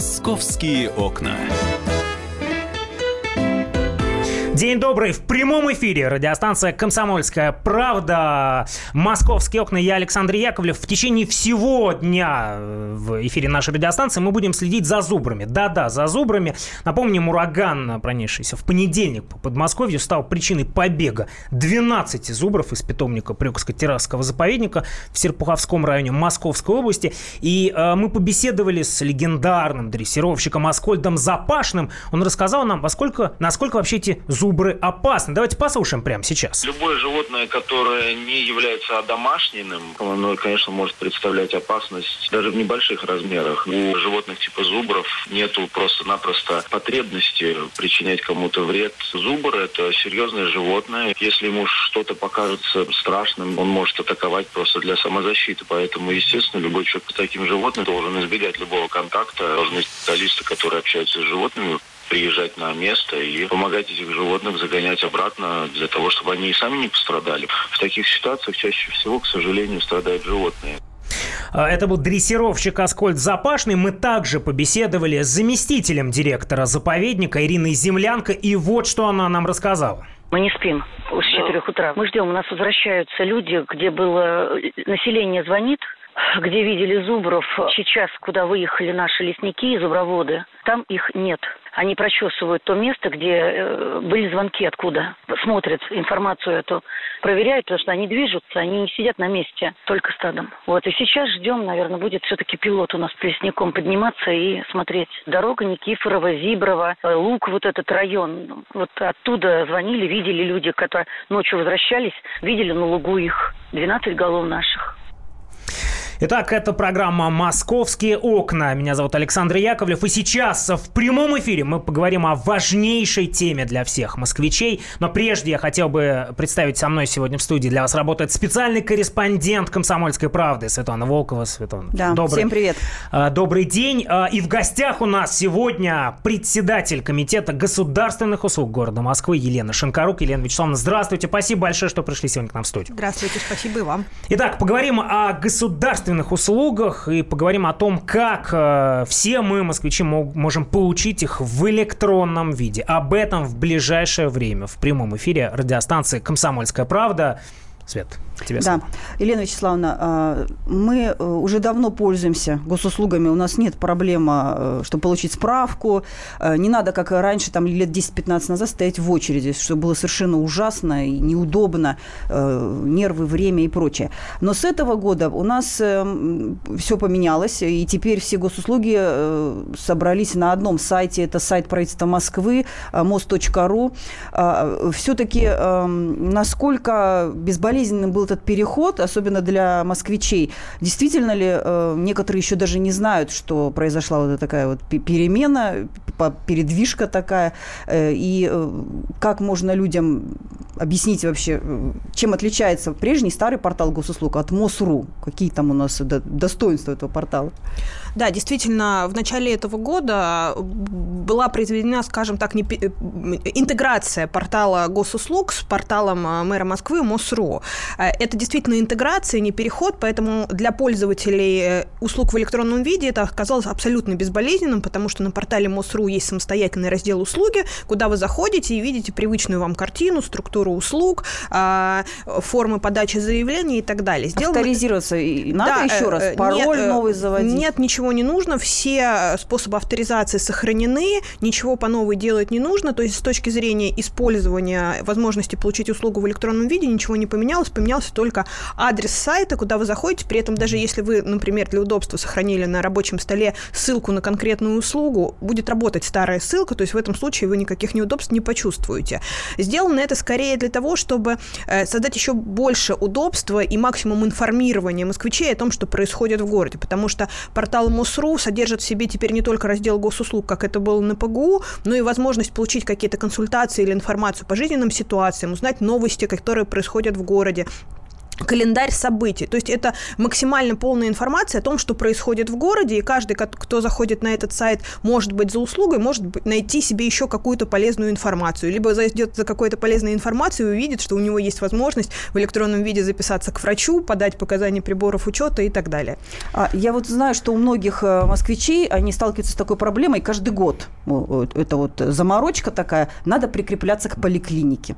Московские окна. День добрый. В прямом эфире радиостанция «Комсомольская правда». Московские окна. Я Александр Яковлев. В течение всего дня э, в эфире нашей радиостанции мы будем следить за зубрами. Да-да, за зубрами. Напомним, ураган, пронесшийся в понедельник по Подмосковью, стал причиной побега 12 зубров из питомника Прюкско-Террасского заповедника в Серпуховском районе Московской области. И э, мы побеседовали с легендарным дрессировщиком Аскольдом Запашным. Он рассказал нам, во сколько, насколько вообще эти зубры зубры опасны. Давайте послушаем прямо сейчас. Любое животное, которое не является одомашненным, оно, конечно, может представлять опасность даже в небольших размерах. У животных типа зубров нету просто-напросто потребности причинять кому-то вред. Зубр – это серьезное животное. Если ему что-то покажется страшным, он может атаковать просто для самозащиты. Поэтому, естественно, любой человек с таким животным должен избегать любого контакта. Должны специалисты, которые общаются с животными, приезжать на место и помогать этих животных загонять обратно для того, чтобы они и сами не пострадали. В таких ситуациях чаще всего, к сожалению, страдают животные. А, это был дрессировщик Аскольд Запашный. Мы также побеседовали с заместителем директора заповедника Ириной Землянко. И вот что она нам рассказала. Мы не спим с 4 утра. Мы ждем, у нас возвращаются люди, где было население звонит, где видели зубров. Сейчас, куда выехали наши лесники и зуброводы, там их нет. Они прочесывают то место, где э, были звонки откуда. Смотрят информацию эту, проверяют, потому что они движутся, они не сидят на месте, только стадом. Вот, и сейчас ждем, наверное, будет все-таки пилот у нас с лесником подниматься и смотреть. Дорога Никифорова, Зиброва, э, Лук, вот этот район. Вот оттуда звонили, видели люди, которые ночью возвращались, видели на лугу их. 12 голов наших. Итак, это программа «Московские окна». Меня зовут Александр Яковлев. И сейчас в прямом эфире мы поговорим о важнейшей теме для всех москвичей. Но прежде я хотел бы представить со мной сегодня в студии. Для вас работает специальный корреспондент «Комсомольской правды» Светлана Волкова. Светлана, да, добрый, всем привет. А, добрый день. А, и в гостях у нас сегодня председатель Комитета государственных услуг города Москвы Елена Шинкарук. Елена Вячеславовна, здравствуйте. Спасибо большое, что пришли сегодня к нам в студию. Здравствуйте, спасибо и вам. Итак, поговорим о государственных общественных услугах и поговорим о том, как э, все мы, москвичи, можем получить их в электронном виде. Об этом в ближайшее время в прямом эфире радиостанции «Комсомольская правда». Свет, тебе Да, Елена Вячеславовна, а, мы э, уже давно пользуемся госуслугами, у нас нет проблемы, э, чтобы получить справку, э, не надо, как раньше, там лет 10-15 назад, стоять в очереди, что было совершенно ужасно и неудобно, нервы, время и прочее. Но с этого года у нас все поменялось, и теперь все госуслуги собрались на одном сайте, это сайт правительства Москвы, мост.ру. А, Все-таки насколько безболезненно болезненным был этот переход, особенно для москвичей. Действительно ли э, некоторые еще даже не знают, что произошла вот такая вот перемена, передвижка такая, э, и э, как можно людям объяснить вообще, э, чем отличается прежний старый портал госуслуг от МОСРУ? Какие там у нас достоинства этого портала? Да, действительно, в начале этого года была произведена, скажем так, не, интеграция портала госуслуг с порталом мэра Москвы МОСРУ. Э, это действительно интеграция, не переход, поэтому для пользователей э, услуг в электронном виде это оказалось абсолютно безболезненным, потому что на портале МОСРУ есть самостоятельный раздел «Услуги», куда вы заходите и видите привычную вам картину, структуру услуг, а, формы подачи заявлений и так далее. Сделано... Авторизироваться надо да, еще раз? Э, Пароль нет, новый заводить? Нет, ничего не нужно. Все способы авторизации сохранены, ничего по новой делать не нужно. То есть с точки зрения использования возможности получить услугу в электронном виде ничего не поменялось поменялся только адрес сайта, куда вы заходите. При этом даже если вы, например, для удобства сохранили на рабочем столе ссылку на конкретную услугу, будет работать старая ссылка, то есть в этом случае вы никаких неудобств не почувствуете. Сделано это скорее для того, чтобы э, создать еще больше удобства и максимум информирования москвичей о том, что происходит в городе, потому что портал МОСРУ содержит в себе теперь не только раздел госуслуг, как это было на ПГУ, но и возможность получить какие-то консультации или информацию по жизненным ситуациям, узнать новости, которые происходят в городе, календарь событий. То есть это максимально полная информация о том, что происходит в городе, и каждый, кто заходит на этот сайт, может быть за услугой, может найти себе еще какую-то полезную информацию. Либо зайдет за какой-то полезной информацией и увидит, что у него есть возможность в электронном виде записаться к врачу, подать показания приборов учета и так далее. А, я вот знаю, что у многих э, москвичей, они сталкиваются с такой проблемой каждый год. Это вот заморочка такая, надо прикрепляться к поликлинике.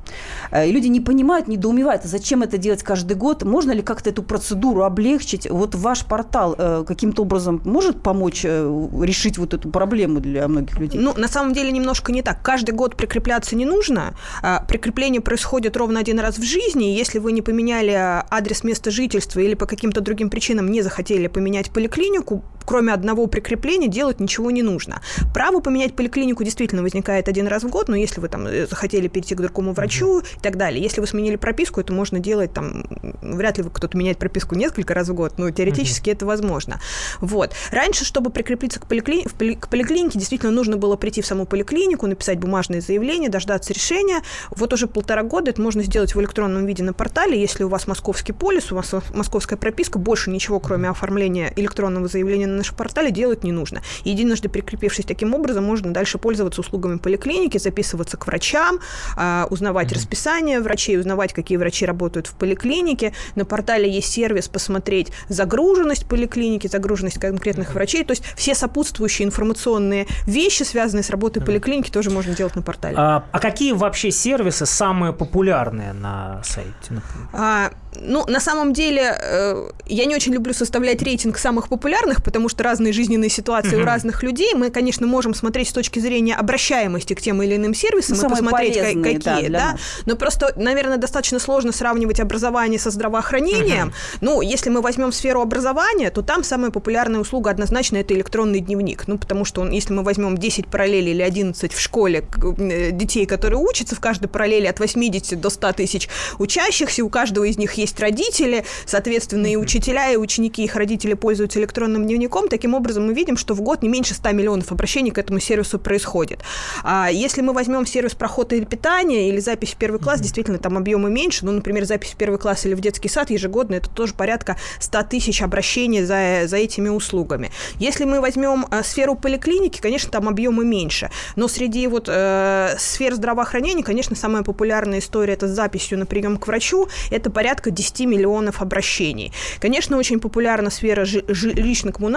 Э, и люди не понимают, недоумевают, зачем это делать каждый год, год. Можно ли как-то эту процедуру облегчить? Вот ваш портал э, каким-то образом может помочь э, решить вот эту проблему для многих людей? Ну, на самом деле немножко не так. Каждый год прикрепляться не нужно. А, прикрепление происходит ровно один раз в жизни. Если вы не поменяли адрес места жительства или по каким-то другим причинам не захотели поменять поликлинику, кроме одного прикрепления делать ничего не нужно. Право поменять поликлинику действительно возникает один раз в год, но если вы там э, захотели перейти к другому врачу и так далее, если вы сменили прописку, это можно делать там, вряд ли кто-то меняет прописку несколько раз в год, но теоретически это возможно. Вот. Раньше, чтобы прикрепиться к, поликли... к поликлинике, действительно нужно было прийти в саму поликлинику, написать бумажное заявление, дождаться решения. Вот уже полтора года это можно сделать в электронном виде на портале, если у вас московский полис, у вас московская прописка, больше ничего, кроме оформления электронного заявления на нашем портале делать не нужно. Единожды прикрепившись таким образом, можно дальше пользоваться услугами поликлиники, записываться к врачам, а, узнавать mm-hmm. расписание врачей, узнавать, какие врачи работают в поликлинике. На портале есть сервис посмотреть загруженность поликлиники, загруженность конкретных mm-hmm. врачей. То есть все сопутствующие информационные вещи, связанные с работой mm-hmm. поликлиники, тоже можно делать на портале. А, а какие вообще сервисы самые популярные на сайте? А, ну, на самом деле, э, я не очень люблю составлять рейтинг самых популярных, потому что разные жизненные ситуации mm-hmm. у разных людей. Мы, конечно, можем смотреть с точки зрения обращаемости к тем или иным сервисам ну, и посмотреть, полезные, какие, да, да? Но просто, наверное, достаточно сложно сравнивать образование со здравоохранением. Mm-hmm. Ну, если мы возьмем сферу образования, то там самая популярная услуга однозначно это электронный дневник. Ну, потому что он, если мы возьмем 10 параллелей или 11 в школе э, детей, которые учатся в каждой параллели от 80 до 100 тысяч учащихся, у каждого из них есть родители, соответственно, и учителя, и ученики, их родители пользуются электронным дневником. Таким образом, мы видим, что в год не меньше 100 миллионов обращений к этому сервису происходит. А если мы возьмем сервис прохода или питания или запись в первый класс, действительно, там объемы меньше. Ну, например, запись в первый класс или в детский сад ежегодно, это тоже порядка 100 тысяч обращений за, за этими услугами. Если мы возьмем э, сферу поликлиники, конечно, там объемы меньше. Но среди вот э, сфер здравоохранения, конечно, самая популярная история это с записью на прием к врачу. Это порядка 10 миллионов обращений. Конечно, очень популярна сфера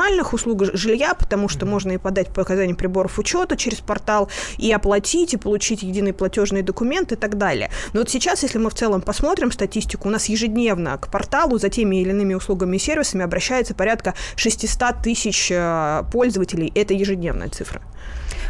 жилищно-коммунальных услуг жилья, потому что можно и подать показания приборов учета через портал, и оплатить, и получить единый платежный документ и так далее. Но вот сейчас, если мы в целом посмотрим статистику, у нас ежедневно к порталу за теми или иными услугами и сервисами обращается порядка 600 тысяч э, пользователей. Это ежедневная цифра.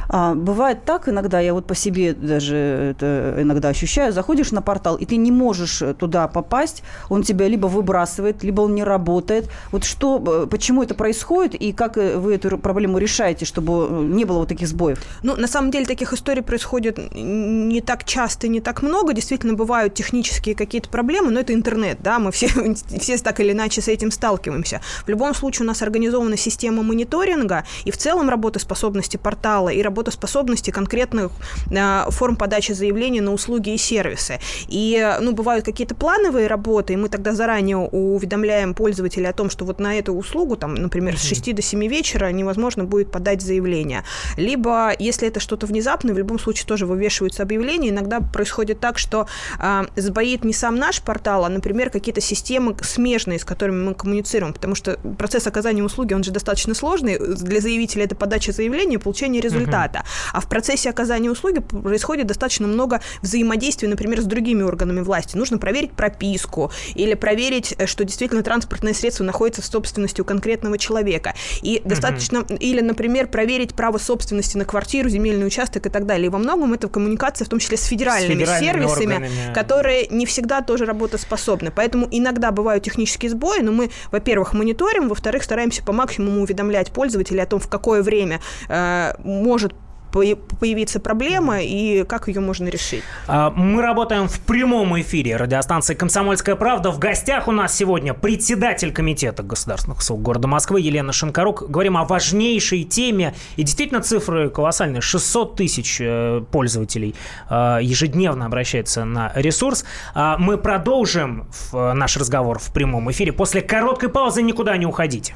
А, бывает так иногда, я вот по себе даже это иногда ощущаю, заходишь на портал, и ты не можешь туда попасть, он тебя либо выбрасывает, либо он не работает. Вот что, э, почему это происходит, и как э, вы эту проблему решаете, чтобы э, не было вот таких сбоев? Ну, на самом деле, таких историй происходит не так часто и не так много. Действительно, бывают технические какие-то проблемы, но это интернет, да, мы все, все так или иначе с этим сталкиваемся. В любом случае, у нас организована система мониторинга, и в целом работоспособности портала, и работоспособности работоспособности конкретных э, форм подачи заявлений на услуги и сервисы. И, ну, бывают какие-то плановые работы, и мы тогда заранее уведомляем пользователя о том, что вот на эту услугу, там, например, с 6 до 7 вечера невозможно будет подать заявление. Либо, если это что-то внезапное, в любом случае тоже вывешиваются объявления. Иногда происходит так, что э, сбоит не сам наш портал, а, например, какие-то системы смежные, с которыми мы коммуницируем, потому что процесс оказания услуги, он же достаточно сложный. Для заявителя это подача заявления получение результата результата. А в процессе оказания услуги происходит достаточно много взаимодействия, например, с другими органами власти. Нужно проверить прописку или проверить, э, что действительно транспортное средство находится в собственности у конкретного человека. И достаточно, или, например, проверить право собственности на квартиру, земельный участок и так далее. И во многом это коммуникация, в том числе с федеральными, с федеральными сервисами, органами. которые не всегда тоже работоспособны. Поэтому иногда бывают технические сбои, но мы, во-первых, мониторим, во-вторых, стараемся по максимуму уведомлять пользователей о том, в какое время э, может появиться проблема и как ее можно решить. А, мы работаем в прямом эфире радиостанции «Комсомольская правда». В гостях у нас сегодня председатель комитета государственных услуг города Москвы Елена Шинкарук. Говорим о важнейшей теме. И действительно цифры колоссальные. 600 тысяч э, пользователей э, ежедневно обращаются на ресурс. А, мы продолжим наш разговор в прямом эфире. После короткой паузы никуда не уходите.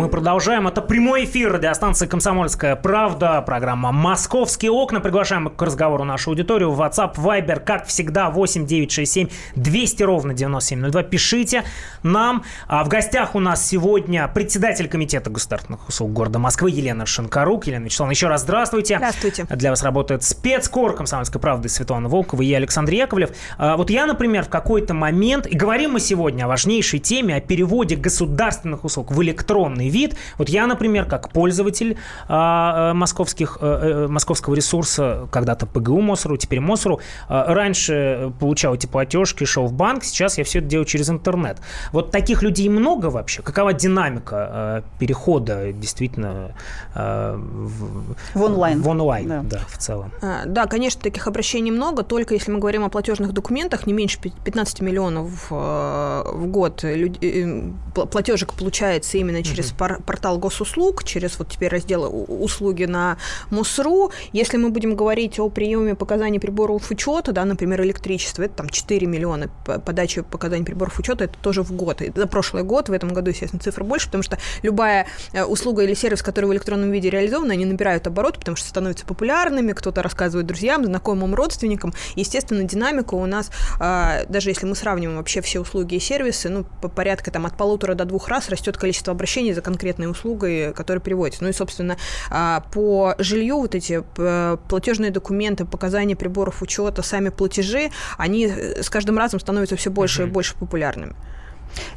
Мы продолжаем. Это прямой эфир радиостанции «Комсомольская правда». Программа «Московские окна». Приглашаем к разговору нашу аудиторию. WhatsApp, Viber, как всегда, 8 967 200 ровно 9702. Пишите нам. А в гостях у нас сегодня председатель Комитета государственных услуг города Москвы Елена Шинкарук. Елена Вячеславовна, еще раз здравствуйте. Здравствуйте. Для вас работает спецкор «Комсомольской правды» Светлана Волкова и я, Александр Яковлев. А вот я, например, в какой-то момент, и говорим мы сегодня о важнейшей теме, о переводе государственных услуг в электронный вид. Вот я, например, как пользователь а, э, московских, а, московского ресурса, когда-то ПГУ Мосору, теперь Мосору, а, раньше получал эти платежки, шел в банк, сейчас я все это делаю через интернет. Вот таких людей много вообще? Какова динамика а, перехода действительно а, в, в онлайн? В онлайн, да, да в целом. А, да, конечно, таких обращений много, только если мы говорим о платежных документах, не меньше 15 миллионов в год платежек получается именно через портал госуслуг, через вот теперь раздел услуги на МУСРУ. Если мы будем говорить о приеме показаний приборов учета, да, например, электричество, это там 4 миллиона подачи показаний приборов учета, это тоже в год. За прошлый год, в этом году, естественно, цифра больше, потому что любая э, услуга или сервис, который в электронном виде реализован, они набирают оборот, потому что становятся популярными, кто-то рассказывает друзьям, знакомым, родственникам. Естественно, динамика у нас, а, даже если мы сравниваем вообще все услуги и сервисы, ну, по порядка там от полутора до двух раз растет количество обращений за конкретной услугой, которая приводится. Ну и, собственно, а, по жилью вот эти платежные документы, показания приборов учета, сами платежи, они э, с каждым разом становятся все больше и больше популярными.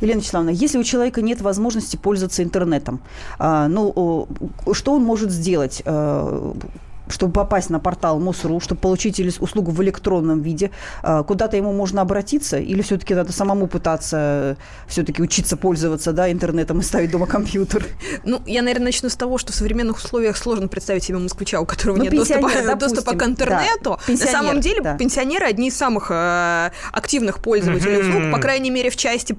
Елена Вячеславовна, если у человека нет возможности пользоваться интернетом, а, ну, что он может сделать? А, чтобы попасть на портал МОСРУ, чтобы получить услугу в электронном виде, а, куда-то ему можно обратиться или все-таки надо самому пытаться все-таки учиться пользоваться да, интернетом и ставить дома компьютер? Ну, я, наверное, начну с того, что в современных условиях сложно представить себе москвича, у которого ну, нет доступа, допустим, доступа к интернету. Да, на самом деле, да. пенсионеры одни из самых э, активных пользователей услуг, по крайней мере, в части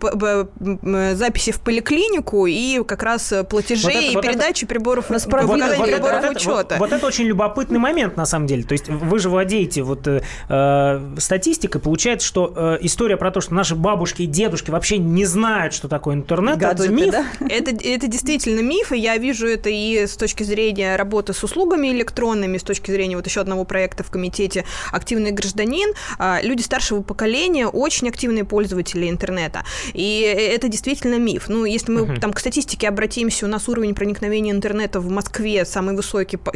записи в поликлинику и как раз платежей вот это, и вот передачи это, приборов, вот, приборов вот, учета. Вот, вот это очень любопытно любопытный момент, на самом деле. То есть вы же владеете вот э, э, статистикой. Получается, что э, история про то, что наши бабушки и дедушки вообще не знают, что такое интернет, Гаджеты, это миф. Да? Это, это действительно миф, и я вижу это и с точки зрения работы с услугами электронными, с точки зрения вот еще одного проекта в комитете «Активный гражданин». Э, люди старшего поколения очень активные пользователи интернета. И это действительно миф. Ну, если мы uh-huh. там к статистике обратимся, у нас уровень проникновения интернета в Москве самый высокий по,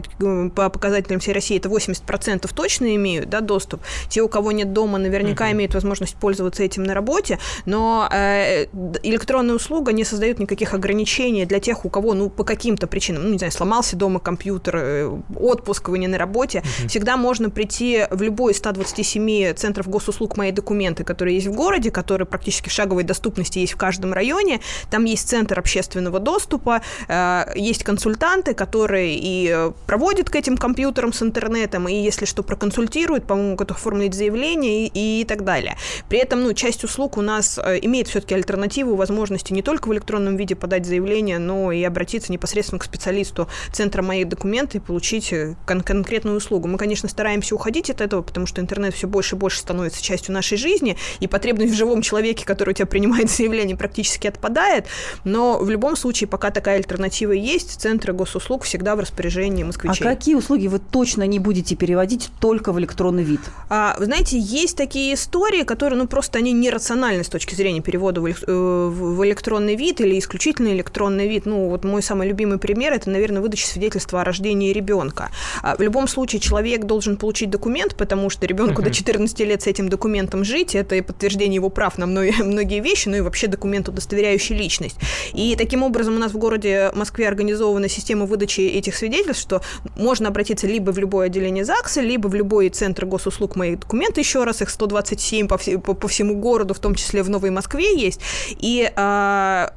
по показателям всей России, это 80% точно имеют да, доступ. Те, у кого нет дома, наверняка uh-huh. имеют возможность пользоваться этим на работе, но э, электронная услуга не создает никаких ограничений для тех, у кого, ну, по каким-то причинам, ну, не знаю, сломался дома компьютер, э, отпуск, вы не на работе, uh-huh. всегда можно прийти в любой из 127 центров госуслуг «Мои документы», которые есть в городе, которые практически в шаговой доступности есть в каждом районе. Там есть центр общественного доступа, э, есть консультанты, которые и проводят к этим компьютерам компьютером, с интернетом, и если что, проконсультирует, по-моему, как оформить заявление и, и так далее. При этом, ну, часть услуг у нас э, имеет все-таки альтернативу, возможности не только в электронном виде подать заявление, но и обратиться непосредственно к специалисту центра «Мои документы» и получить э, кон- конкретную услугу. Мы, конечно, стараемся уходить от этого, потому что интернет все больше и больше становится частью нашей жизни, и потребность в живом человеке, который у тебя принимает заявление, практически отпадает, но в любом случае, пока такая альтернатива есть, центры госуслуг всегда в распоряжении москвичей. А какие услуги вы точно не будете переводить только в электронный вид? А, вы знаете, есть такие истории, которые, ну, просто они нерациональны с точки зрения перевода в, э, в электронный вид или исключительно электронный вид. Ну, вот мой самый любимый пример – это, наверное, выдача свидетельства о рождении ребенка. А, в любом случае человек должен получить документ, потому что ребенку uh-huh. до 14 лет с этим документом жить – это и подтверждение его прав на многие, многие вещи, ну и вообще документ, удостоверяющий личность. И таким образом у нас в городе Москве организована система выдачи этих свидетельств, что можно обратиться либо в любое отделение ЗАГСа, либо в любой центр госуслуг «Мои документы», еще раз, их 127 по, все, по, по всему городу, в том числе в Новой Москве есть. И а,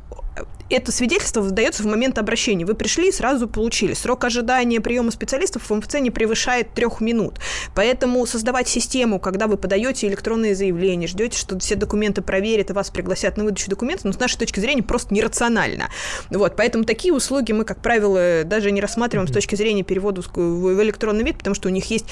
это свидетельство выдается в момент обращения. Вы пришли и сразу получили. Срок ожидания приема специалистов в МФЦ не превышает трех минут. Поэтому создавать систему, когда вы подаете электронные заявления, ждете, что все документы проверят и вас пригласят на выдачу документов, ну, с нашей точки зрения, просто нерационально. Вот, поэтому такие услуги мы, как правило, даже не рассматриваем mm-hmm. с точки зрения перевода в электронный вид, потому что у них есть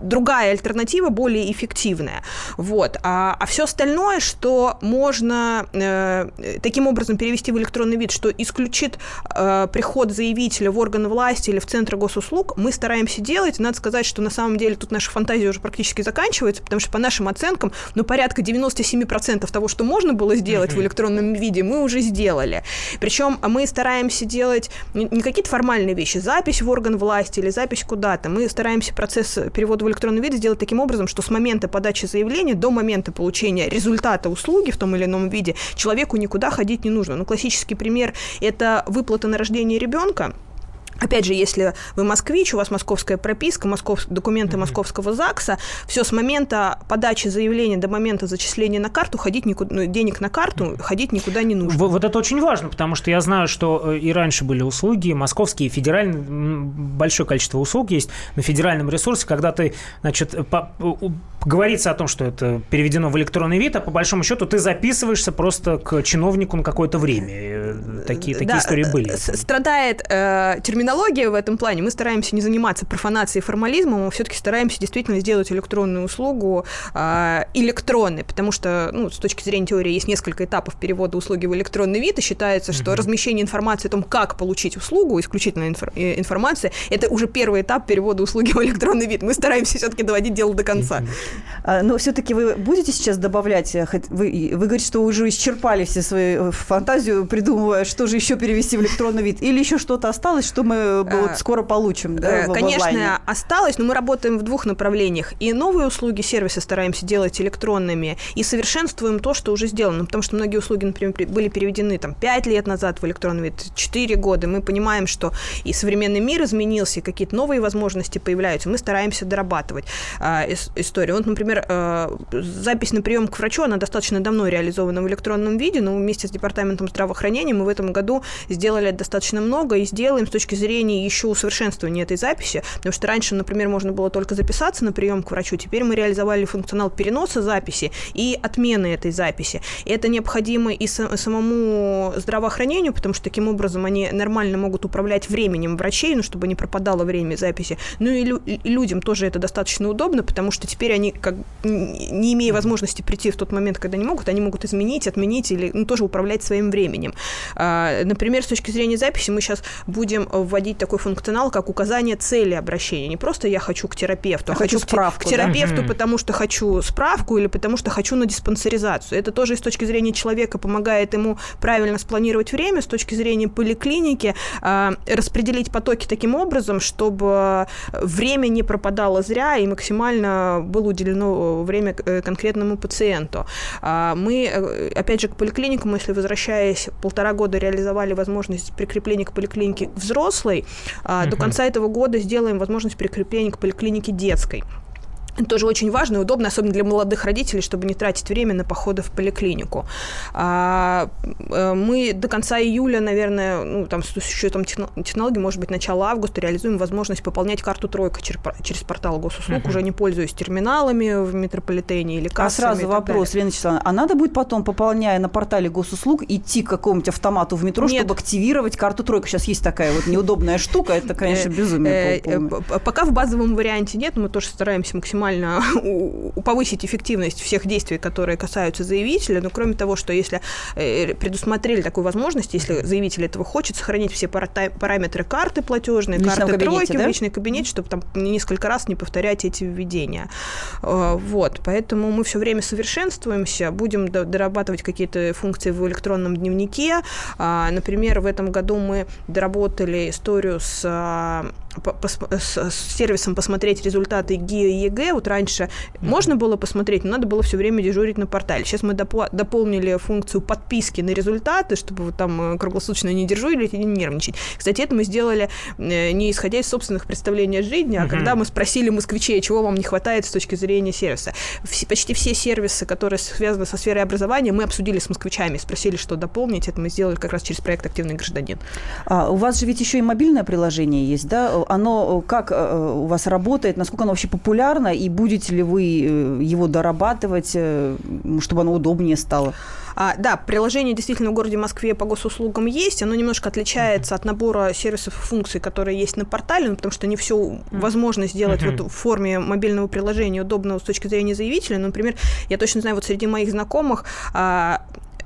другая альтернатива, более эффективная. Вот. А, а все остальное, что можно э, таким образом перевести в электронный вид, что исключит э, приход заявителя в органы власти или в центр госуслуг, мы стараемся делать. Надо сказать, что на самом деле тут наша фантазия уже практически заканчивается, потому что по нашим оценкам, ну, порядка 97% того, что можно было сделать в электронном виде, мы уже сделали. Причем мы стараемся делать не какие-то формальные вещи, запись в орган власти или запись куда-то. Мы стараемся процесс перевода в электронный вид сделать таким образом, что с момента подачи заявления до момента получения результата услуги в том или ином виде человеку никуда ходить не нужно. Ну, классический пример – это выплата на рождение ребенка. Опять же, если вы москвич, у вас московская прописка, москов... документы mm-hmm. московского ЗАГСа, все с момента подачи заявления до момента зачисления на карту, ходить никуда, ну, денег на карту, ходить никуда не нужно. Вот, вот это очень важно, потому что я знаю, что э, и раньше были услуги, московские, федеральные, большое количество услуг есть на федеральном ресурсе, когда ты, значит, по, говорится о том, что это переведено в электронный вид, а по большому счету ты записываешься просто к чиновнику на какое-то время. Э, такие, такие да, истории были. Страдает э, терминология в этом плане. Мы стараемся не заниматься профанацией и формализмом, мы все-таки стараемся действительно сделать электронную услугу э, электронной, потому что ну, с точки зрения теории есть несколько этапов перевода услуги в электронный вид, и считается, что mm-hmm. размещение информации о том, как получить услугу, исключительно инфор- э, информация, это уже первый этап перевода услуги в электронный вид. Мы стараемся все-таки доводить дело до конца. А, но все-таки вы будете сейчас добавлять, э, вы, вы говорите, что уже исчерпали все свою э, фантазию, придумывая, что же еще перевести в электронный вид, или еще что-то осталось, что мы мы вот э, скоро получим, да, э, Конечно, осталось, но мы работаем в двух направлениях. И новые услуги, сервисы стараемся делать электронными, и совершенствуем то, что уже сделано. Потому что многие услуги, например, были переведены там 5 лет назад в электронный вид, 4 года. Мы понимаем, что и современный мир изменился, и какие-то новые возможности появляются. Мы стараемся дорабатывать э, историю. Вот, например, э, запись на прием к врачу, она достаточно давно реализована в электронном виде, но вместе с Департаментом здравоохранения мы в этом году сделали достаточно много и сделаем с точки зрения еще усовершенствования этой записи, потому что раньше, например, можно было только записаться на прием к врачу, теперь мы реализовали функционал переноса записи и отмены этой записи. Это необходимо и самому здравоохранению, потому что таким образом они нормально могут управлять временем врачей, ну, чтобы не пропадало время записи. Ну и, лю- и людям тоже это достаточно удобно, потому что теперь они, как, не имея возможности прийти в тот момент, когда они могут, они могут изменить, отменить или ну, тоже управлять своим временем. А, например, с точки зрения записи мы сейчас будем вводить такой функционал, как указание цели обращения. Не просто я хочу к терапевту, а, а хочу справку, к терапевту, да? потому что хочу справку или потому что хочу на диспансеризацию. Это тоже с точки зрения человека помогает ему правильно спланировать время, с точки зрения поликлиники э, распределить потоки таким образом, чтобы время не пропадало зря и максимально было уделено время э, конкретному пациенту. А, мы, э, опять же, к поликлиникам, если возвращаясь, полтора года реализовали возможность прикрепления к поликлинике взрослой. Угу. До конца этого года сделаем возможность прикрепления к поликлинике детской. Это тоже очень важно и удобно, особенно для молодых родителей, чтобы не тратить время на походы в поликлинику. А, э, мы до конца июля, наверное, ну, там, с учетом технологий, может быть, начало августа реализуем возможность пополнять карту «Тройка» через портал госуслуг, uh-huh. уже не пользуясь терминалами в метрополитене или кассами. А сразу вопрос, Лена Вячеславовна, а надо будет потом, пополняя на портале госуслуг, идти к какому-нибудь автомату в метро, Нет. чтобы активировать карту «Тройка»? Сейчас есть такая вот неудобная штука, это, конечно, безумие. Э, пока в базовом варианте нет, мы тоже стараемся максимально максимально повысить эффективность всех действий, которые касаются заявителя. Но кроме того, что если э, предусмотрели такую возможность, если заявитель этого хочет, сохранить все параметры карты платежной, карты кабинете, тройки да? в личный кабинет, чтобы там несколько раз не повторять эти введения. Э, вот, поэтому мы все время совершенствуемся, будем дорабатывать какие-то функции в электронном дневнике. А, например, в этом году мы доработали историю с а, с, сервисом посмотреть результаты ГИА и ЕГЭ. Вот раньше mm-hmm. можно было посмотреть, но надо было все время дежурить на портале. Сейчас мы допо- дополнили функцию подписки на результаты, чтобы вы там э, круглосуточно не дежурили и не нервничать. Кстати, это мы сделали э, не исходя из собственных представлений о жизни, а mm-hmm. когда мы спросили москвичей, чего вам не хватает с точки зрения сервиса. Все, почти все сервисы, которые связаны со сферой образования, мы обсудили с москвичами, спросили, что дополнить. Это мы сделали как раз через проект «Активный гражданин». А, у вас же ведь еще и мобильное приложение есть, да? Оно э, как э, у вас работает, насколько оно вообще популярно, и будете ли вы э, его дорабатывать, чтобы оно удобнее стало? А, да, приложение действительно в городе Москве по госуслугам есть. Оно немножко отличается от набора сервисов и функций, которые есть на портале, ну, потому что не все возможно сделать вот в форме мобильного приложения удобного с точки зрения заявителя. Ну, например, я точно знаю, вот среди моих знакомых а,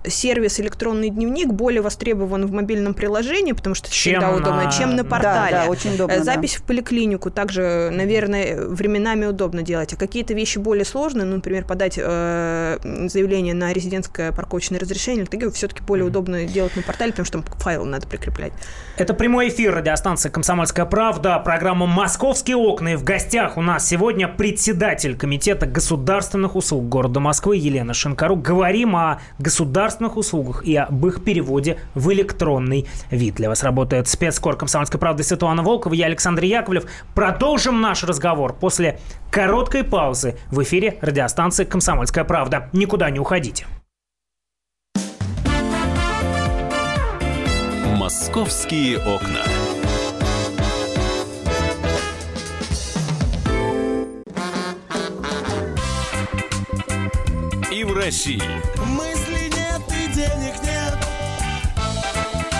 сервис электронный дневник более востребован в мобильном приложении, потому что это чем всегда удобно, на... чем на портале. Да, да, очень удобно. Э, запись да. в поликлинику также, наверное, временами удобно делать. А какие-то вещи более сложные, ну, например, подать э, заявление на резидентское парковочное разрешение, такие все-таки более удобно делать на портале, потому что там файлы надо прикреплять. Это прямой эфир радиостанции «Комсомольская правда», программа «Московские окна». И в гостях у нас сегодня председатель Комитета государственных услуг города Москвы Елена Шинкарук. Говорим о государственных государственных услугах и об их переводе в электронный вид. Для вас работает спецкор «Комсомольской правды» Светлана Волкова, я Александр Яковлев. Продолжим наш разговор после короткой паузы в эфире радиостанции «Комсомольская правда». Никуда не уходите. «Московские окна». И в России. Мысли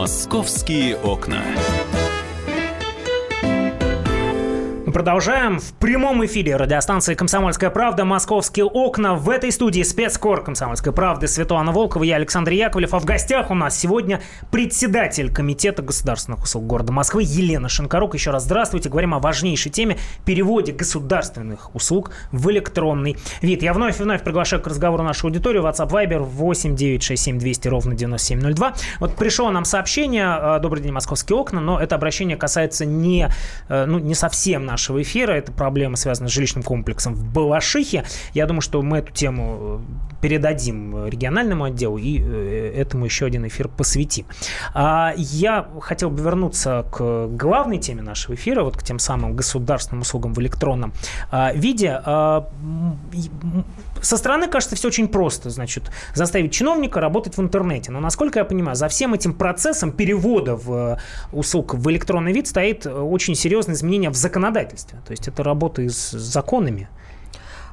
«Московские окна». Продолжаем в прямом эфире радиостанции «Комсомольская правда». Московские окна. В этой студии спецкор «Комсомольской правды» Светлана Волкова, я Александр Яковлев. А в гостях у нас сегодня председатель Комитета государственных услуг города Москвы Елена Шинкарук. Еще раз здравствуйте. Говорим о важнейшей теме переводе государственных услуг в электронный вид. Я вновь и вновь приглашаю к разговору нашу аудиторию. WhatsApp Viber 8 967 200 ровно 9702. Вот пришло нам сообщение. Э, Добрый день, московские окна. Но это обращение касается не, э, ну, не совсем нашего нашего эфира. Это проблема, связанная с жилищным комплексом в Балашихе. Я думаю, что мы эту тему э, передадим региональному отделу и э, этому еще один эфир посвятим. А я хотел бы вернуться к главной теме нашего эфира, вот к тем самым государственным услугам в электронном а, виде. Со стороны кажется все очень просто, значит, заставить чиновника работать в интернете. Но, насколько я понимаю, за всем этим процессом перевода в услуг в электронный вид стоит очень серьезное изменение в законодательстве. То есть это работа с законами.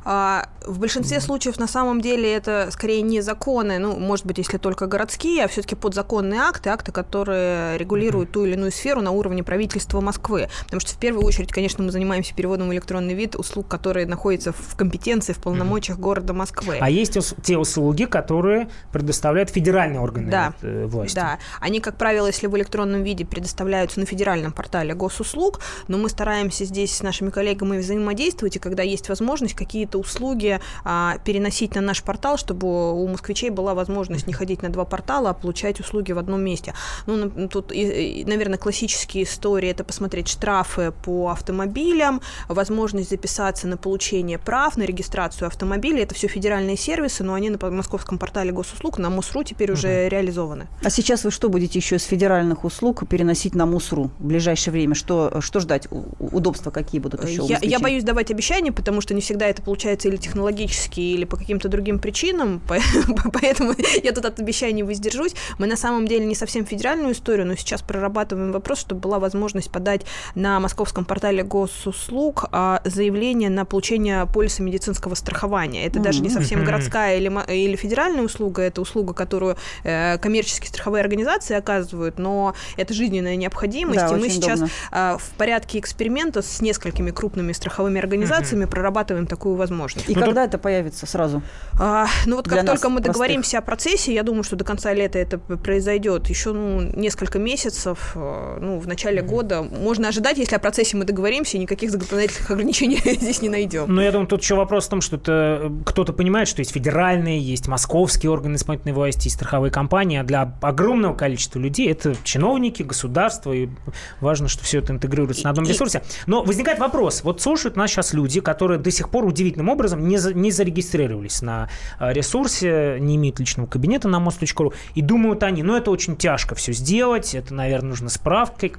А, в большинстве случаев на самом деле это скорее не законы, ну, может быть, если только городские, а все-таки подзаконные акты, акты, которые регулируют ту или иную сферу на уровне правительства Москвы. Потому что в первую очередь, конечно, мы занимаемся переводом в электронный вид услуг, которые находятся в компетенции, в полномочиях города Москвы. А есть те услуги, которые предоставляют федеральные органы да, э, власти. Да, они, как правило, если в электронном виде предоставляются на федеральном портале госуслуг, но мы стараемся здесь с нашими коллегами взаимодействовать, и когда есть возможность, какие-то услуги а, переносить на наш портал, чтобы у москвичей была возможность не ходить на два портала, а получать услуги в одном месте. Ну, тут, наверное, классические истории – это посмотреть штрафы по автомобилям, возможность записаться на получение прав, на регистрацию автомобиля. Это все федеральные сервисы, но они на московском портале госуслуг, на МОСРУ теперь уже реализованы. А сейчас вы что будете еще из федеральных услуг переносить на МОСРУ в ближайшее время? Что, что ждать? Удобства какие будут еще я, я боюсь давать обещания, потому что не всегда это получается или технологически, или по каким-то другим причинам, поэтому я тут от обещаний воздержусь. Мы на самом деле не совсем федеральную историю, но сейчас прорабатываем вопрос, чтобы была возможность подать на московском портале госуслуг а, заявление на получение полиса медицинского страхования. Это даже не совсем городская или, или федеральная услуга, это услуга, которую э, коммерческие страховые организации оказывают, но это жизненная необходимость, да, и мы сейчас э, в порядке эксперимента с несколькими крупными страховыми организациями прорабатываем такую возможность. И ну, когда то... это появится сразу? А, ну вот как только мы простых. договоримся о процессе, я думаю, что до конца лета это произойдет. Еще ну, несколько месяцев, э, ну, в начале угу. года можно ожидать, если о процессе мы договоримся, никаких законодательных ограничений здесь не найдем. Ну, я думаю, тут еще вопрос в том, что это кто-то понимает, что есть федеральные, есть московские органы исполнительной власти, и страховые компании, а для огромного количества людей это чиновники, государство, и важно, что все это интегрируется на одном ресурсе. Но возникает вопрос, вот слушают нас сейчас люди, которые до сих пор удивительным образом не, за, не зарегистрировались на э, ресурсе, не имеют личного кабинета на мост.ру, и думают они, ну это очень тяжко все сделать, это, наверное, нужно справкой.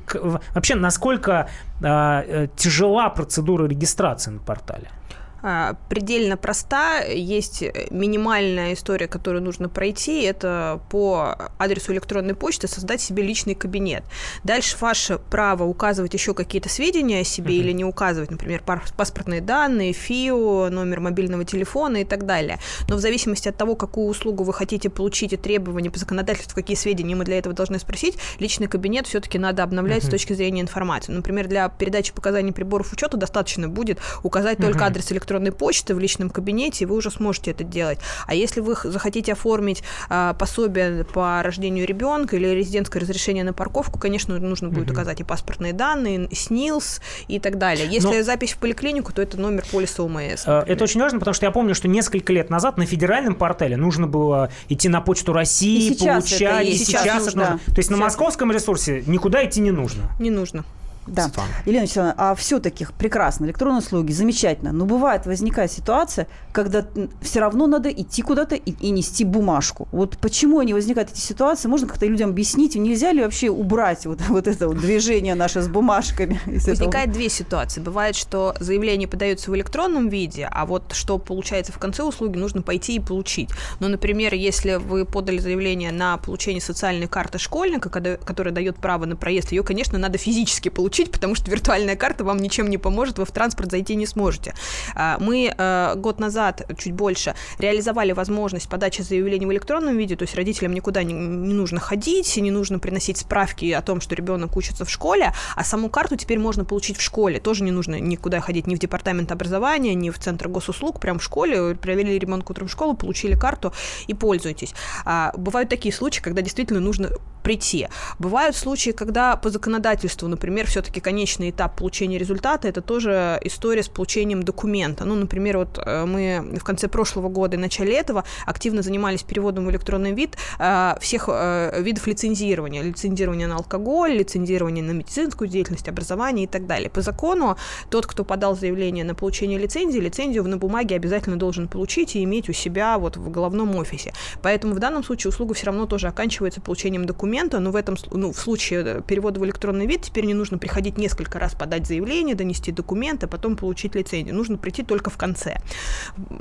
Вообще, насколько э, э, тяжела процедура регистрации на портале? А, предельно проста. Есть минимальная история, которую нужно пройти. Это по адресу электронной почты создать себе личный кабинет. Дальше ваше право указывать еще какие-то сведения о себе uh-huh. или не указывать, например, паспортные данные, ФИО, номер мобильного телефона и так далее. Но в зависимости от того, какую услугу вы хотите получить и требования по законодательству, какие сведения мы для этого должны спросить, личный кабинет все-таки надо обновлять uh-huh. с точки зрения информации. Например, для передачи показаний приборов учета достаточно будет указать uh-huh. только адрес электронной электронной почты в личном кабинете, и вы уже сможете это делать. А если вы захотите оформить а, пособие по рождению ребенка или резидентское разрешение на парковку, конечно, нужно будет угу. указать и паспортные данные, СНИЛС и так далее. Если Но... запись в поликлинику, то это номер полиса ОМС. Например. Это очень важно, потому что я помню, что несколько лет назад на федеральном портале нужно было идти на почту России, получать. И сейчас, сейчас нужно. Да. То есть сейчас. на московском ресурсе никуда идти не нужно. Не нужно. Да. Елена Вячеславовна, а все-таки прекрасно, электронные услуги, замечательно. Но бывает, возникает ситуация, когда все равно надо идти куда-то и, и нести бумажку. Вот почему они возникают эти ситуации? Можно как-то людям объяснить? Нельзя ли вообще убрать вот, вот это вот движение наше с бумажками? Возникает две ситуации. Бывает, что заявление подается в электронном виде, а вот что получается в конце услуги, нужно пойти и получить. Ну, например, если вы подали заявление на получение социальной карты школьника, которая дает право на проезд, ее, конечно, надо физически получить получить, потому что виртуальная карта вам ничем не поможет, вы в транспорт зайти не сможете. А, мы э, год назад, чуть больше, реализовали возможность подачи заявлений в электронном виде, то есть родителям никуда не, не нужно ходить, не нужно приносить справки о том, что ребенок учится в школе, а саму карту теперь можно получить в школе. Тоже не нужно никуда ходить ни в департамент образования, ни в центр госуслуг, прям в школе, провели ребенка утром в школу, получили карту и пользуйтесь. А, бывают такие случаи, когда действительно нужно прийти. Бывают случаи, когда по законодательству, например, все-таки все-таки конечный этап получения результата – это тоже история с получением документа. Ну, например, вот э, мы в конце прошлого года и начале этого активно занимались переводом в электронный вид э, всех э, видов лицензирования. Лицензирование на алкоголь, лицензирование на медицинскую деятельность, образование и так далее. По закону тот, кто подал заявление на получение лицензии, лицензию на бумаге обязательно должен получить и иметь у себя вот в головном офисе. Поэтому в данном случае услуга все равно тоже оканчивается получением документа, но в этом ну, в случае перевода в электронный вид теперь не нужно приходить несколько раз подать заявление, донести документы, а потом получить лицензию. Нужно прийти только в конце.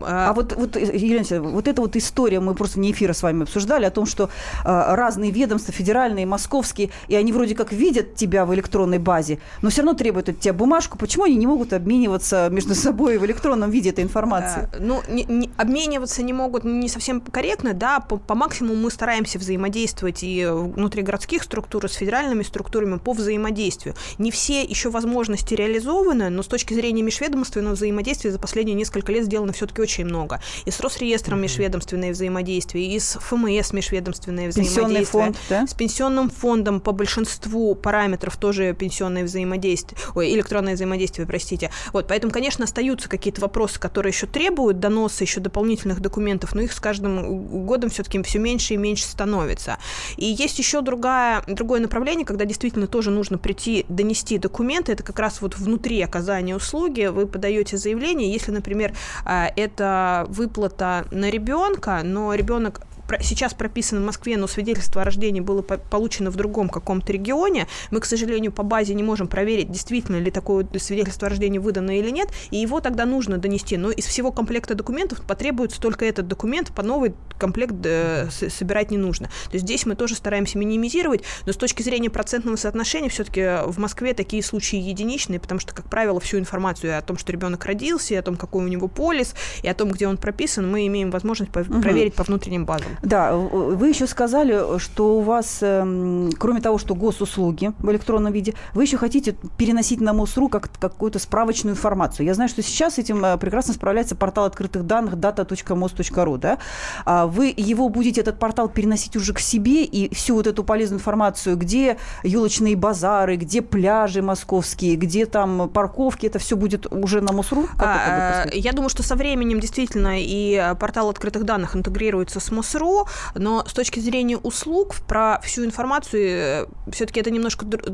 А, а вот, вот, Елена вот эта вот история, мы просто не эфира с вами обсуждали, о том, что э, разные ведомства, федеральные, московские, и они вроде как видят тебя в электронной базе, но все равно требуют от тебя бумажку. Почему они не могут обмениваться между собой в электронном виде этой информации? А, ну, не, не, обмениваться не могут не совсем корректно, да, по, по максимуму мы стараемся взаимодействовать и внутри городских структур, и с федеральными структурами по взаимодействию. Не все еще возможности реализованы, но с точки зрения межведомственного взаимодействия за последние несколько лет сделано все-таки очень много. И с Росреестром mm-hmm. межведомственное взаимодействие, и с ФМС межведомственное взаимодействие. фонд, да? С пенсионным фондом по большинству параметров тоже пенсионное взаимодействие, ой, электронное взаимодействие, простите. Вот, поэтому, конечно, остаются какие-то вопросы, которые еще требуют доноса еще дополнительных документов, но их с каждым годом все-таки все меньше и меньше становится. И есть еще другая, другое направление, когда действительно тоже нужно прийти, донести документы, это как раз вот внутри оказания услуги, вы подаете заявление, если, например, а, это выплата на ребенка, но ребенок сейчас прописано в Москве, но свидетельство о рождении было получено в другом каком-то регионе. Мы, к сожалению, по базе не можем проверить, действительно ли такое свидетельство о рождении выдано или нет, и его тогда нужно донести. Но из всего комплекта документов потребуется только этот документ, по новый комплект э, собирать не нужно. То есть здесь мы тоже стараемся минимизировать, но с точки зрения процентного соотношения все-таки в Москве такие случаи единичные, потому что, как правило, всю информацию о том, что ребенок родился, и о том, какой у него полис, и о том, где он прописан, мы имеем возможность угу. проверить по внутренним базам. Да, вы еще сказали, что у вас, эм, кроме того, что госуслуги в электронном виде, вы еще хотите переносить на МОСРУ как какую-то справочную информацию. Я знаю, что сейчас этим э, прекрасно справляется портал открытых данных data.mos.ru, да? А вы его будете, этот портал, переносить уже к себе и всю вот эту полезную информацию, где елочные базары, где пляжи московские, где там парковки, это все будет уже на МОСРУ? А, я думаю, что со временем действительно и портал открытых данных интегрируется с МОСРУ, но с точки зрения услуг про всю информацию э, все-таки это немножко др-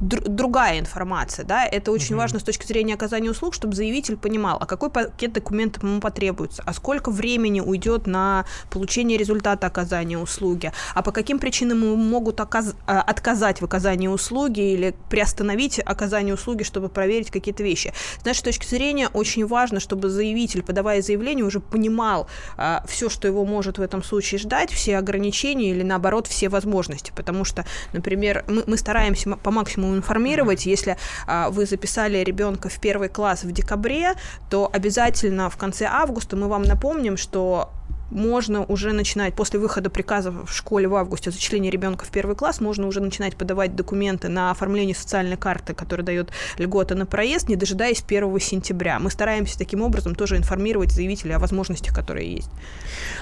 др- другая информация, да, это очень mm-hmm. важно с точки зрения оказания услуг, чтобы заявитель понимал, а какой пакет документов ему потребуется, а сколько времени уйдет на получение результата оказания услуги, а по каким причинам ему могут оказ- а, отказать в оказании услуги или приостановить оказание услуги, чтобы проверить какие-то вещи. С нашей точки зрения очень важно, чтобы заявитель, подавая заявление, уже понимал а, все, что его может в этом случае ждать, все ограничения или наоборот все возможности, потому что, например, мы, мы стараемся по максимуму информировать, если а, вы записали ребенка в первый класс в декабре, то обязательно в конце августа мы вам напомним, что можно уже начинать, после выхода приказа в школе в августе о зачислении ребенка в первый класс, можно уже начинать подавать документы на оформление социальной карты, которая дает льготы на проезд, не дожидаясь 1 сентября. Мы стараемся таким образом тоже информировать заявителей о возможностях, которые есть.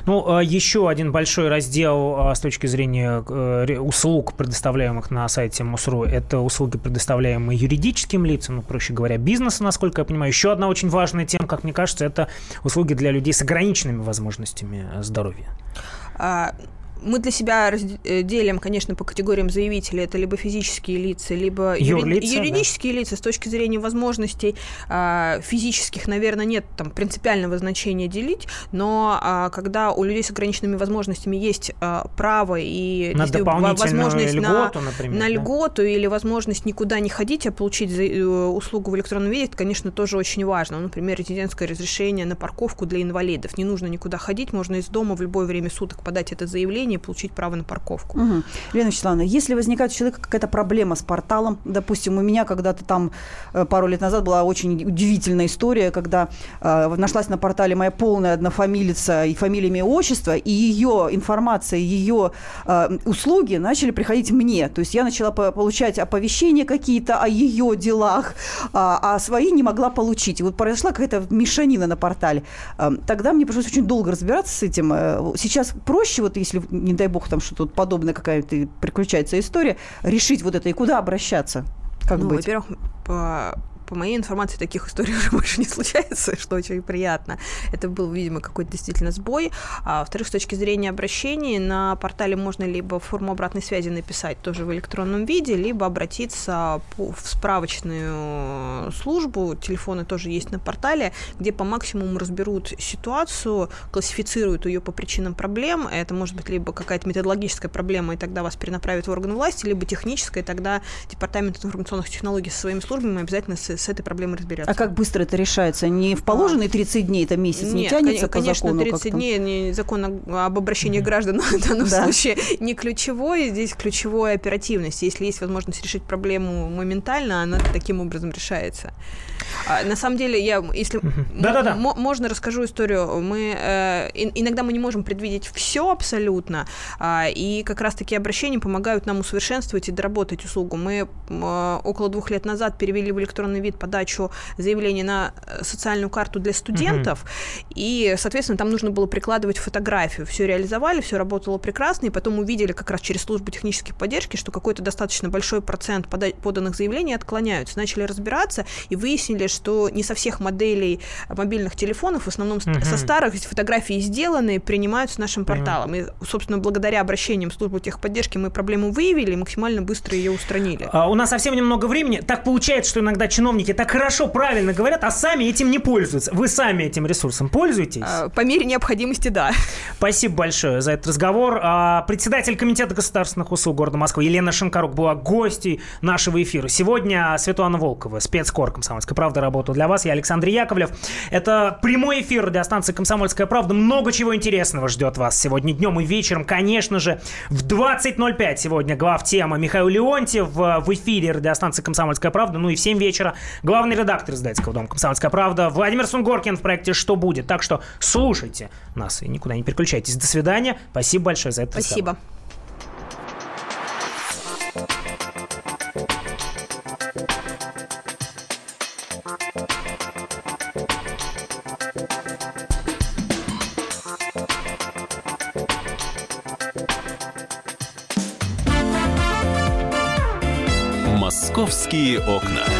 Ну, а, еще один большой раздел а, с точки зрения э, услуг, предоставляемых на сайте МОСРУ, это услуги, предоставляемые юридическим лицам, ну, проще говоря, бизнесу, насколько я понимаю. Еще одна очень важная тема, как мне кажется, это услуги для людей с ограниченными возможностями здоровья? А, мы для себя э, делим, конечно, по категориям заявителей. Это либо физические лица, либо юридические юри... юридические да. лица. С точки зрения возможностей а, физических, наверное, нет там принципиального значения делить, но а, когда у людей с ограниченными возможностями есть а, право и на возможность льготу, на, например, на да? льготу или возможность никуда не ходить, а получить э, услугу в электронном виде, это, конечно, тоже очень важно. Например, резидентское разрешение на парковку для инвалидов. Не нужно никуда ходить, можно из дома в любое время суток подать это заявление и получить право на парковку. Угу. Лена Вячеславовна, если возникает у человека какая-то проблема с порталом, допустим, у меня когда-то там э, пару лет назад была очень удивительная история, когда э, нашлась на портале моя полная однофамилица и фамилия, имя, отчество, и ее информация, ее э, услуги начали приходить мне. То есть я начала получать оповещения какие-то о ее делах, а, а свои не могла получить. И вот произошла какая-то мешанина на портале. Э, тогда мне пришлось очень долго разбираться с этим. Э, сейчас проще, вот если не дай бог, там что-то подобное какая-то приключается история, решить вот это и куда обращаться? Как ну? Во-первых, по по моей информации, таких историй уже больше не случается, что очень приятно. Это был, видимо, какой-то действительно сбой. А, во-вторых, с точки зрения обращений, на портале можно либо форму обратной связи написать тоже в электронном виде, либо обратиться в справочную службу, телефоны тоже есть на портале, где по максимуму разберут ситуацию, классифицируют ее по причинам проблем. Это может быть либо какая-то методологическая проблема, и тогда вас перенаправят в органы власти, либо техническая, и тогда департамент информационных технологий со своими службами обязательно с, с этой проблемой разберется. А как быстро это решается? Не в положенные 30 дней, это месяц, не Нет, тянется конечно, по закону? 30 дней не закон об обращении граждан в данном Да. случае не ключевой, здесь ключевой оперативность. Если есть возможность решить проблему моментально, она таким образом решается. А, на самом деле, я, если м- Да-да-да. мо- можно, расскажу историю. Мы э, ин- иногда мы не можем предвидеть все абсолютно, а, и как раз-таки обращения помогают нам усовершенствовать и доработать услугу. Мы м, около двух лет назад перевели в электронный вид подачу заявления на э, социальную карту для студентов, и, соответственно, там нужно было прикладывать фотографию. Все реализовали, все работало прекрасно, и потом увидели как раз через службу технической поддержки, что какой-то достаточно большой процент пода- поданных заявлений отклоняются. Начали разбираться и выяснили, что не со всех моделей мобильных телефонов, в основном Мгм. со старых, фотографии сделаны, принимаются нашим порталом. И, собственно, благодаря обращениям в службу техподдержки мы проблему выявили и максимально быстро ее устранили. А, У нас совсем немного времени. Так получается, что иногда чиновники так хорошо, правильно говорят, а сами этим не пользуются. Вы сами этим ресурсом пользуетесь? А, По мере необходимости, да. Спасибо большое за этот разговор. А, Председатель Комитета государственных услуг города Москвы Елена Шинкарук была гостьей нашего эфира. Сегодня Светлана Волкова, спецкор «Комсомольская правда» работала для вас. Я Александр Яковлев. Это прямой эфир радиостанции «Комсомольская правда». Много чего интересного ждет вас сегодня днем и вечером. Конечно же, в 20.05 сегодня глав тема Михаил Леонтьев в в эфире радиостанции «Комсомольская правда». Ну и в 7 вечера главный редактор издательского дома «Комсомольская правда» Владимир Сунгоркин в проекте «Что будет?». Так что слушайте нас и никуда не переключайтесь. До свидания. Спасибо большое за это. Спасибо. Московские окна.